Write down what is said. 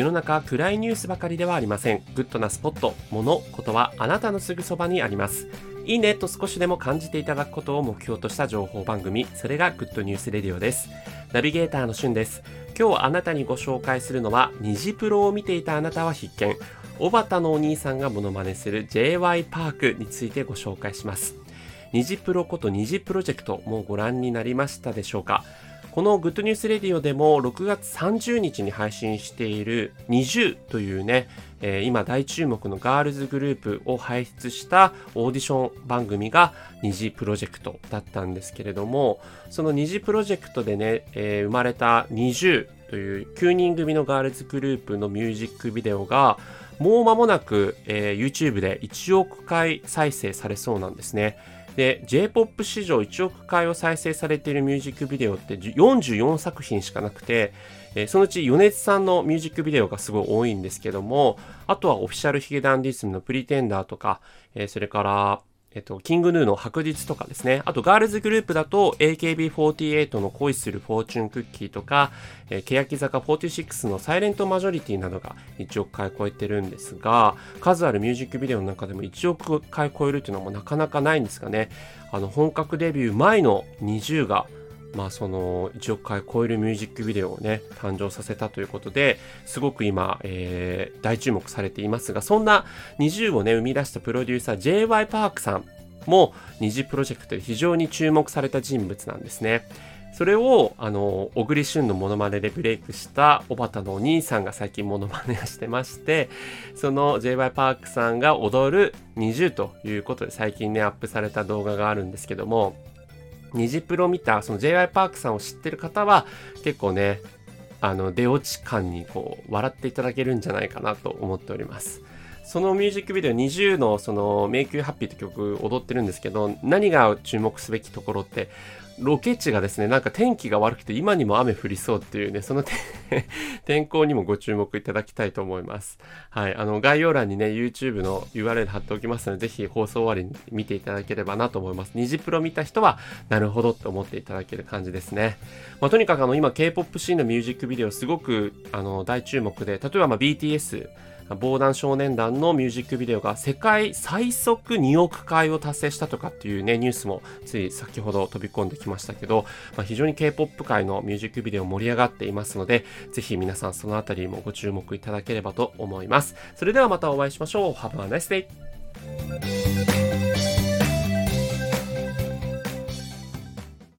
世の中暗いニュースばかりではありません。グッドなスポット、物、ことはあなたのすぐそばにあります。いいねと少しでも感じていただくことを目標とした情報番組、それがグッドニュースレディオです。ナビゲーターのしゅんです。今日あなたにご紹介するのは、虹プロを見ていたあなたは必見。おばたのお兄さんがモノマネする JY パークについてご紹介します。虹プロこと虹プロジェクト、もうご覧になりましたでしょうか？このグッドニュースレディオでも6月30日に配信している NiziU というね、えー、今大注目のガールズグループを輩出したオーディション番組が虹プロジェクトだったんですけれども、その虹プロジェクトでね、えー、生まれた NiziU という9人組のガールズグループのミュージックビデオがもう間もなく、えー、YouTube で1億回再生されそうなんですね。で J-POP 史上1億回を再生されているミュージックビデオって44作品しかなくて、えー、そのうち米津さんのミュージックビデオがすごい多いんですけどもあとはオフィシャルヒゲダンディズムのプリテンダーとか、えー、それからえっと、キングヌーの白日とかですね。あと、ガールズグループだと、AKB48 の恋するフォーチュンクッキーとか、えー、欅坂46のサイレントマジョリティなどが1億回超えてるんですが、数あるミュージックビデオの中でも1億回超えるっていうのもなかなかないんですがね。あの、本格デビュー前の20が、まあその1億回超えるミュージックビデオをね、誕生させたということで、すごく今、えー、大注目されていますが、そんな20をね、生み出したプロデューサー J.Y. パークさんも二次プロジェクトで非常に注目された人物なんですね。それを、あの、小栗旬のモノマネでブレイクした小畑のお兄さんが最近モノマネをしてまして、その J.Y. パークさんが踊る20ということで最近ね、アップされた動画があるんですけども、ニジプロ見たその J.Y. パークさんを知ってる方は結構ねあの出落ち感にこう笑っていただけるんじゃないかなと思っておりますそのミュージックビデオ20のその「迷宮ハッピー」って曲踊ってるんですけど何が注目すべきところってロケ地がですね、なんか天気が悪くて今にも雨降りそうっていうね、その 天候にもご注目いただきたいと思います。はい。あの、概要欄にね、YouTube の URL 貼っておきますので、ぜひ放送終わりに見ていただければなと思います。虹プロ見た人は、なるほどって思っていただける感じですね。まあ、とにかくあの、今 K-POP シーンのミュージックビデオすごく、あの、大注目で、例えばま BTS、防弾少年団のミュージックビデオが世界最速2億回を達成したとかっていうね、ニュースもつい先ほど飛び込んできましたけど、まあ、非常に K-POP 界のミュージックビデオ盛り上がっていますので、ぜひ皆さんそのあたりもご注目いただければと思います。それではまたお会いしましょう。Have a nice day!